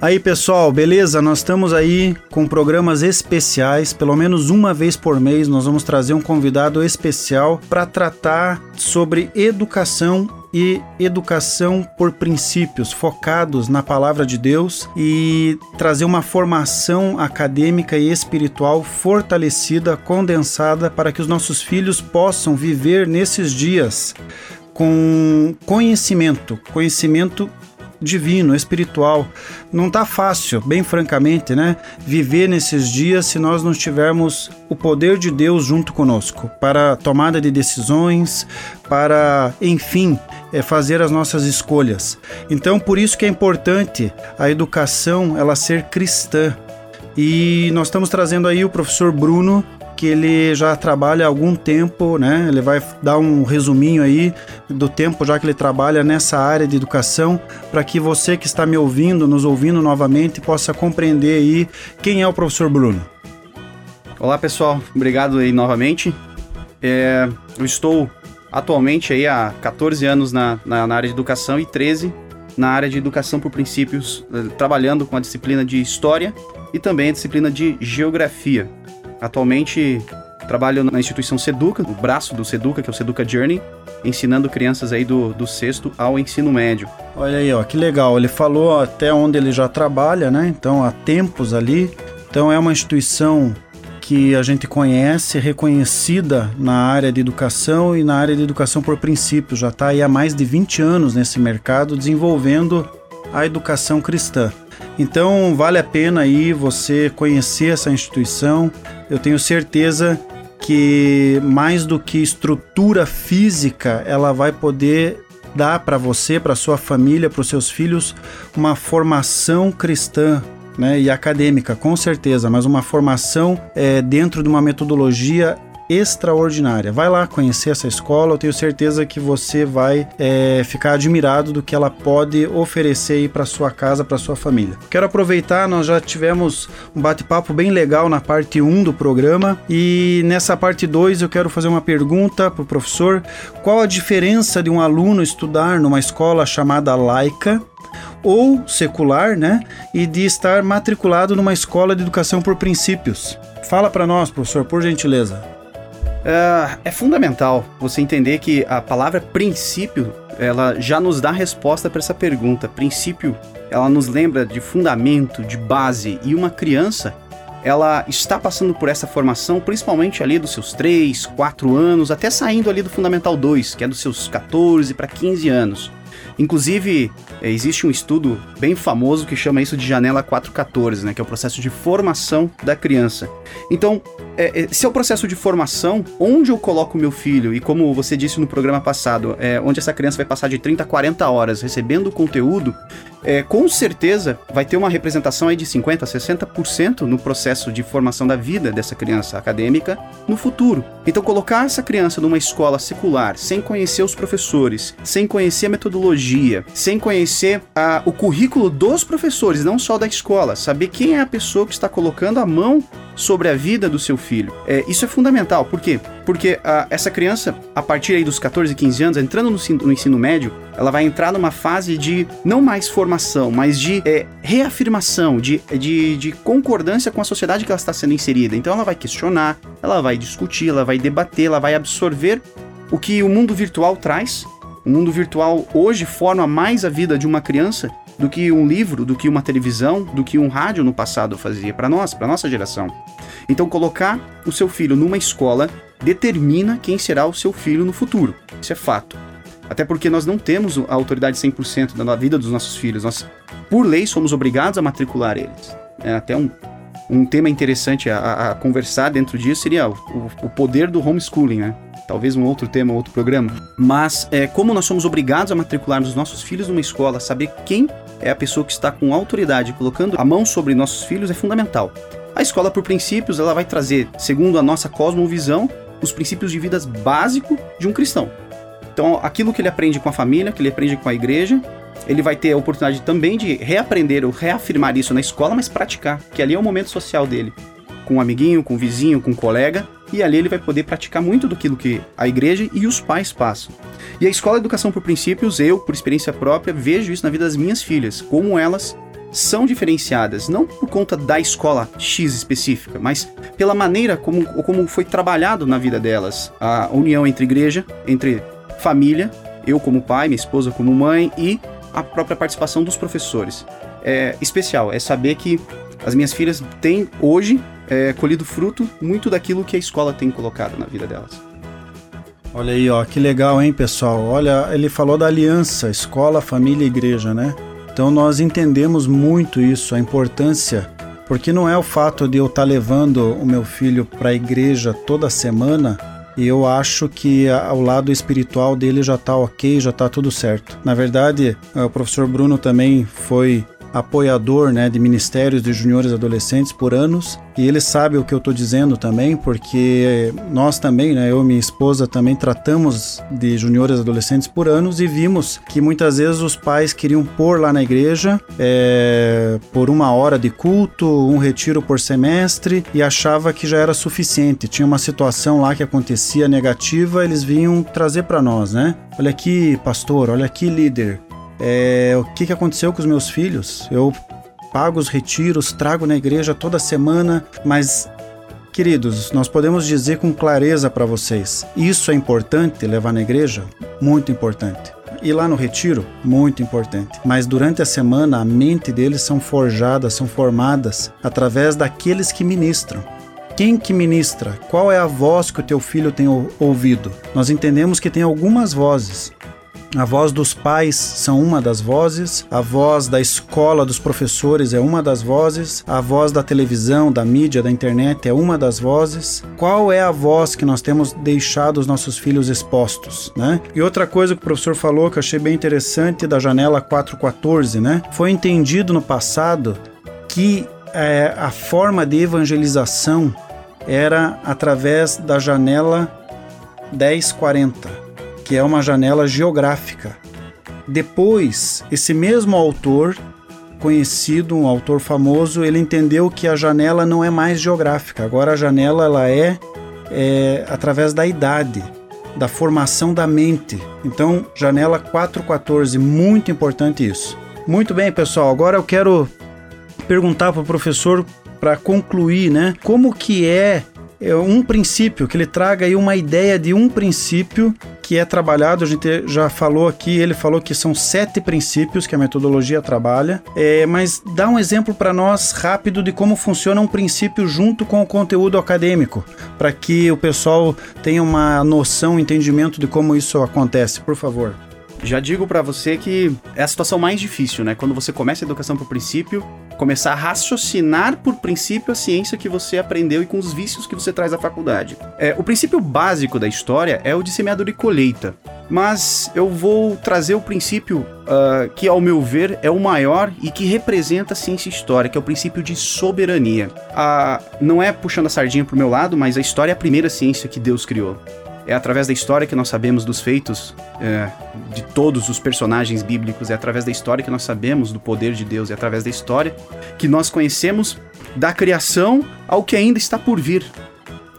Aí pessoal, beleza? Nós estamos aí com programas especiais. Pelo menos uma vez por mês nós vamos trazer um convidado especial para tratar sobre educação e educação por princípios focados na palavra de Deus e trazer uma formação acadêmica e espiritual fortalecida, condensada para que os nossos filhos possam viver nesses dias com conhecimento, conhecimento divino, espiritual. Não tá fácil, bem francamente, né? Viver nesses dias se nós não tivermos o poder de Deus junto conosco para tomada de decisões, para, enfim, é fazer as nossas escolhas. Então, por isso que é importante a educação ela ser cristã. E nós estamos trazendo aí o professor Bruno que ele já trabalha há algum tempo, né? Ele vai dar um resuminho aí do tempo já que ele trabalha nessa área de educação, para que você que está me ouvindo, nos ouvindo novamente, possa compreender aí quem é o professor Bruno. Olá pessoal, obrigado aí novamente. É, eu estou atualmente aí há 14 anos na, na, na área de educação e 13 na área de educação por princípios, eh, trabalhando com a disciplina de história e também a disciplina de geografia. Atualmente trabalho na instituição Seduca, o braço do Seduca, que é o Seduca Journey, ensinando crianças aí do, do sexto ao ensino médio. Olha aí, ó, que legal. Ele falou até onde ele já trabalha, né? Então, há tempos ali. Então, é uma instituição que a gente conhece, reconhecida na área de educação e na área de educação por princípios. Já está aí há mais de 20 anos nesse mercado desenvolvendo a educação cristã. Então vale a pena aí você conhecer essa instituição. Eu tenho certeza que mais do que estrutura física, ela vai poder dar para você, para sua família, para os seus filhos uma formação cristã, né, e acadêmica, com certeza, mas uma formação é, dentro de uma metodologia extraordinária. Vai lá conhecer essa escola, eu tenho certeza que você vai é, ficar admirado do que ela pode oferecer para sua casa, para sua família. Quero aproveitar, nós já tivemos um bate-papo bem legal na parte 1 do programa e nessa parte 2 eu quero fazer uma pergunta para o professor: qual a diferença de um aluno estudar numa escola chamada laica ou secular, né? E de estar matriculado numa escola de educação por princípios. Fala para nós, professor, por gentileza. Uh, é fundamental você entender que a palavra princípio ela já nos dá resposta para essa pergunta. Princípio, ela nos lembra de fundamento, de base, e uma criança ela está passando por essa formação, principalmente ali dos seus 3, 4 anos, até saindo ali do Fundamental 2, que é dos seus 14 para 15 anos. Inclusive, é, existe um estudo bem famoso que chama isso de janela 414, né, que é o processo de formação da criança. Então, é, é, se é o processo de formação, onde eu coloco meu filho, e como você disse no programa passado, é, onde essa criança vai passar de 30 a 40 horas recebendo conteúdo, é, com certeza vai ter uma representação aí de 50% a 60% no processo de formação da vida dessa criança acadêmica no futuro. Então, colocar essa criança numa escola secular, sem conhecer os professores, sem conhecer a metodologia, sem conhecer a, o currículo dos professores, não só da escola, saber quem é a pessoa que está colocando a mão sobre a vida do seu filho. É, isso é fundamental, por quê? Porque a, essa criança, a partir aí dos 14, 15 anos, entrando no, no ensino médio, ela vai entrar numa fase de não mais formação, mas de é, reafirmação, de, de, de concordância com a sociedade que ela está sendo inserida. Então ela vai questionar, ela vai discutir, ela vai debater, ela vai absorver o que o mundo virtual traz. O mundo virtual hoje forma mais a vida de uma criança do que um livro, do que uma televisão, do que um rádio no passado fazia para nós, para nossa geração. Então colocar o seu filho numa escola determina quem será o seu filho no futuro. Isso é fato. Até porque nós não temos a autoridade 100% da vida dos nossos filhos. Nós, por lei, somos obrigados a matricular eles. É até um, um tema interessante a, a conversar dentro disso seria o, o, poder do homeschooling, né? Talvez um outro tema, outro programa. Mas é, como nós somos obrigados a matricular os nossos filhos numa escola, saber quem é a pessoa que está com autoridade colocando a mão sobre nossos filhos é fundamental. A escola, por princípios, ela vai trazer, segundo a nossa cosmovisão, os princípios de vida básico de um cristão. Então, aquilo que ele aprende com a família, que ele aprende com a igreja, ele vai ter a oportunidade também de reaprender ou reafirmar isso na escola, mas praticar, que ali é o momento social dele, com um amiguinho, com um vizinho, com um colega, e ali ele vai poder praticar muito do que a igreja e os pais passam. E a escola educação por princípios, eu, por experiência própria, vejo isso na vida das minhas filhas, como elas são diferenciadas, não por conta da escola X específica, mas pela maneira como, como foi trabalhado na vida delas. A união entre igreja, entre família, eu como pai, minha esposa como mãe e a própria participação dos professores. É especial, é saber que as minhas filhas têm hoje é, colhido fruto muito daquilo que a escola tem colocado na vida delas. Olha aí, ó, que legal, hein, pessoal? Olha, ele falou da aliança, escola, família e igreja, né? Então nós entendemos muito isso, a importância, porque não é o fato de eu estar tá levando o meu filho para a igreja toda semana e eu acho que o lado espiritual dele já está ok, já está tudo certo. Na verdade, o professor Bruno também foi apoiador né, de ministérios de juniores adolescentes por anos e ele sabe o que eu estou dizendo também, porque nós também, né, eu e minha esposa também tratamos de juniores adolescentes por anos e vimos que muitas vezes os pais queriam pôr lá na igreja é, por uma hora de culto, um retiro por semestre e achava que já era suficiente. Tinha uma situação lá que acontecia negativa, eles vinham trazer para nós, né? Olha aqui, pastor, olha aqui, líder é, o que, que aconteceu com os meus filhos. Eu pago os retiros, trago na igreja toda semana, mas Queridos, nós podemos dizer com clareza para vocês: isso é importante levar na igreja? Muito importante. E lá no retiro? Muito importante. Mas durante a semana, a mente deles são forjadas, são formadas através daqueles que ministram. Quem que ministra? Qual é a voz que o teu filho tem ouvido? Nós entendemos que tem algumas vozes. A voz dos pais são uma das vozes, a voz da escola dos professores é uma das vozes, a voz da televisão, da mídia, da internet é uma das vozes. Qual é a voz que nós temos deixado os nossos filhos expostos, né? E outra coisa que o professor falou que eu achei bem interessante da janela 414, né? Foi entendido no passado que é, a forma de evangelização era através da janela 1040 que é uma janela geográfica. Depois, esse mesmo autor, conhecido, um autor famoso, ele entendeu que a janela não é mais geográfica. Agora a janela ela é, é através da idade, da formação da mente. Então, janela 414, muito importante isso. Muito bem, pessoal. Agora eu quero perguntar para o professor para concluir, né? Como que é um princípio, que ele traga aí uma ideia de um princípio que é trabalhado, a gente já falou aqui, ele falou que são sete princípios que a metodologia trabalha, é, mas dá um exemplo para nós rápido de como funciona um princípio junto com o conteúdo acadêmico, para que o pessoal tenha uma noção, um entendimento de como isso acontece, por favor. Já digo para você que é a situação mais difícil, né? Quando você começa a educação por princípio, começar a raciocinar por princípio a ciência que você aprendeu e com os vícios que você traz à faculdade. É, o princípio básico da história é o de semeadura e colheita. Mas eu vou trazer o princípio uh, que, ao meu ver, é o maior e que representa a ciência história, que é o princípio de soberania. Uh, não é puxando a sardinha pro meu lado, mas a história é a primeira ciência que Deus criou. É através da história que nós sabemos dos feitos é, de todos os personagens bíblicos, é através da história que nós sabemos do poder de Deus, é através da história que nós conhecemos da criação ao que ainda está por vir.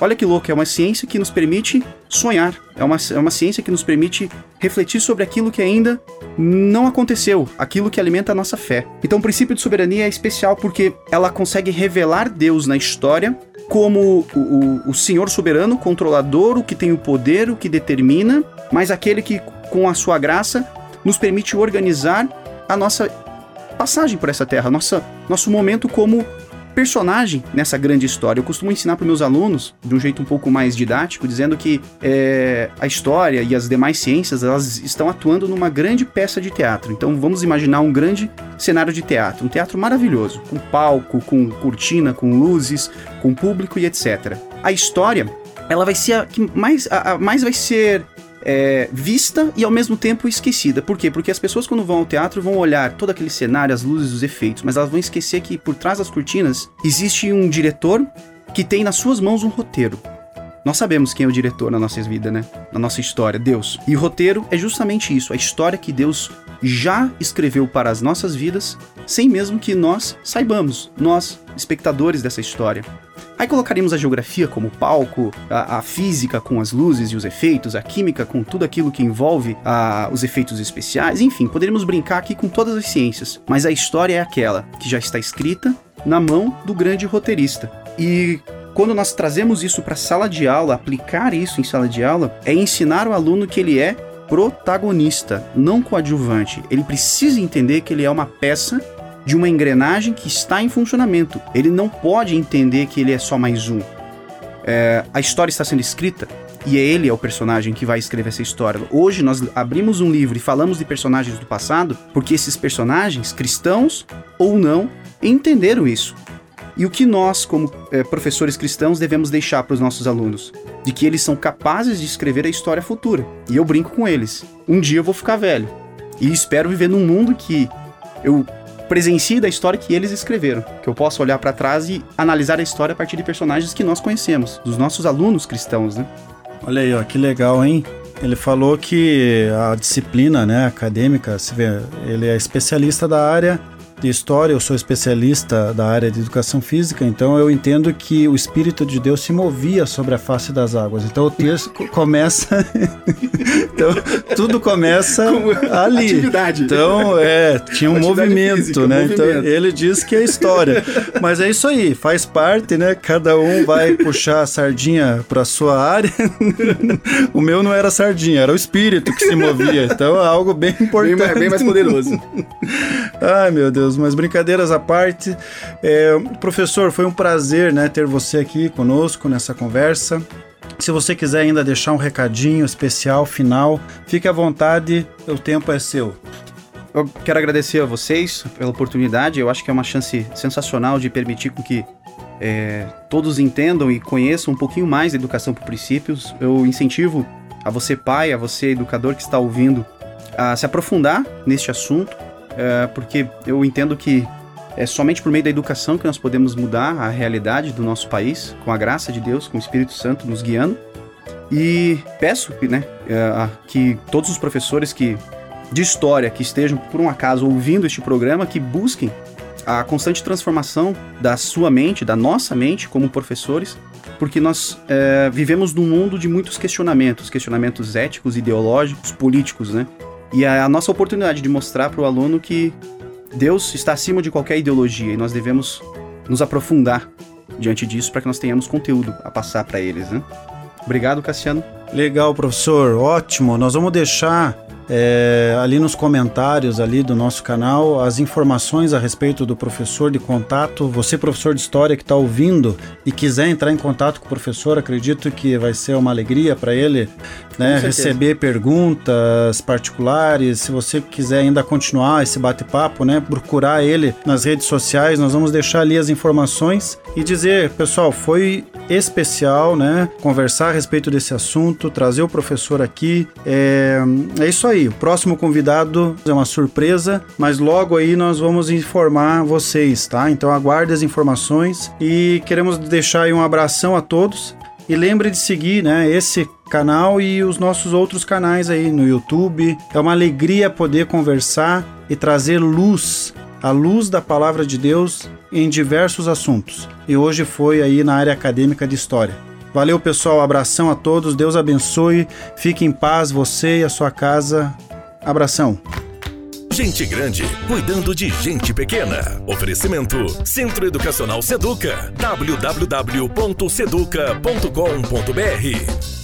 Olha que louco, é uma ciência que nos permite sonhar, é uma, é uma ciência que nos permite refletir sobre aquilo que ainda não aconteceu, aquilo que alimenta a nossa fé. Então, o princípio de soberania é especial porque ela consegue revelar Deus na história como o, o, o Senhor soberano, controlador, o que tem o poder, o que determina, mas aquele que, com a sua graça, nos permite organizar a nossa passagem por essa terra, nossa, nosso momento como personagem nessa grande história. Eu costumo ensinar para meus alunos, de um jeito um pouco mais didático, dizendo que é, a história e as demais ciências elas estão atuando numa grande peça de teatro. Então vamos imaginar um grande cenário de teatro, um teatro maravilhoso, com palco, com cortina, com luzes, com público e etc. A história ela vai ser a que mais, a, a mais vai ser é, vista e ao mesmo tempo esquecida. Por quê? Porque as pessoas, quando vão ao teatro, vão olhar todo aquele cenário, as luzes, os efeitos, mas elas vão esquecer que por trás das cortinas existe um diretor que tem nas suas mãos um roteiro. Nós sabemos quem é o diretor na nossa vida, né? Na nossa história, Deus. E o roteiro é justamente isso, a história que Deus já escreveu para as nossas vidas sem mesmo que nós saibamos, nós, espectadores dessa história. Aí colocaríamos a geografia como palco, a, a, física com as luzes e os efeitos, a química com tudo aquilo que envolve a, os efeitos especiais, enfim, poderíamos brincar aqui com todas as ciências. Mas a história é aquela que já está escrita na mão do grande roteirista. E quando nós trazemos isso para sala de aula, aplicar isso em sala de aula, é ensinar o aluno que ele é protagonista, não coadjuvante. Ele precisa entender que ele é uma peça de uma engrenagem que está em funcionamento. Ele não pode entender que ele é só mais um. É, a história está sendo escrita e é ele é o personagem que vai escrever essa história. Hoje nós abrimos um livro e falamos de personagens do passado porque esses personagens, cristãos ou não, entenderam isso. E o que nós, como é, professores cristãos, devemos deixar para os nossos alunos? De que eles são capazes de escrever a história futura. E eu brinco com eles. Um dia eu vou ficar velho. E espero viver num mundo que eu presencie da história que eles escreveram. Que eu possa olhar para trás e analisar a história a partir de personagens que nós conhecemos, dos nossos alunos cristãos, né? Olha aí, ó, que legal, hein? Ele falou que a disciplina, né, acadêmica, ele é especialista da área de história, eu sou especialista da área de educação física, então eu entendo que o Espírito de Deus se movia sobre a face das águas. Então o texto começa. então tudo começa ali. Atividade. Então, é, tinha um movimento, física, né? Movimento. Então ele diz que é história. Mas é isso aí, faz parte, né? Cada um vai puxar a sardinha para sua área. o meu não era sardinha, era o espírito que se movia. Então é algo bem importante. Bem mais, bem mais poderoso. Ai, meu Deus mas brincadeiras à parte. É, professor, foi um prazer né, ter você aqui conosco nessa conversa. Se você quiser ainda deixar um recadinho especial, final, fique à vontade, o tempo é seu. Eu quero agradecer a vocês pela oportunidade. Eu acho que é uma chance sensacional de permitir com que é, todos entendam e conheçam um pouquinho mais da educação por princípios. Eu incentivo a você, pai, a você, educador que está ouvindo, a se aprofundar neste assunto, é, porque eu entendo que é somente por meio da educação que nós podemos mudar a realidade do nosso país, com a graça de Deus, com o Espírito Santo nos guiando. E peço né, é, que todos os professores que de história que estejam por um acaso ouvindo este programa que busquem a constante transformação da sua mente, da nossa mente como professores, porque nós é, vivemos num mundo de muitos questionamentos, questionamentos éticos, ideológicos, políticos, né? E é a nossa oportunidade de mostrar para o aluno que Deus está acima de qualquer ideologia e nós devemos nos aprofundar diante disso para que nós tenhamos conteúdo a passar para eles, né? Obrigado, Cassiano. Legal, professor. Ótimo. Nós vamos deixar é, ali nos comentários ali do nosso canal as informações a respeito do professor de contato. Você, professor de história que está ouvindo e quiser entrar em contato com o professor, acredito que vai ser uma alegria para ele né, receber perguntas particulares. Se você quiser ainda continuar esse bate-papo, né, procurar ele nas redes sociais, nós vamos deixar ali as informações e dizer, pessoal, foi especial, né, conversar a respeito desse assunto, trazer o professor aqui. É, é isso aí. O próximo convidado é uma surpresa, mas logo aí nós vamos informar vocês, tá? Então aguarde as informações e queremos deixar aí um abração a todos. E lembre de seguir, né, esse canal e os nossos outros canais aí no YouTube. É uma alegria poder conversar e trazer luz, a luz da palavra de Deus em diversos assuntos. E hoje foi aí na área acadêmica de história. Valeu, pessoal. Abração a todos. Deus abençoe. Fique em paz, você e a sua casa. Abração. Gente grande cuidando de gente pequena. Oferecimento Centro Educacional Seduca. www.seduca.com.br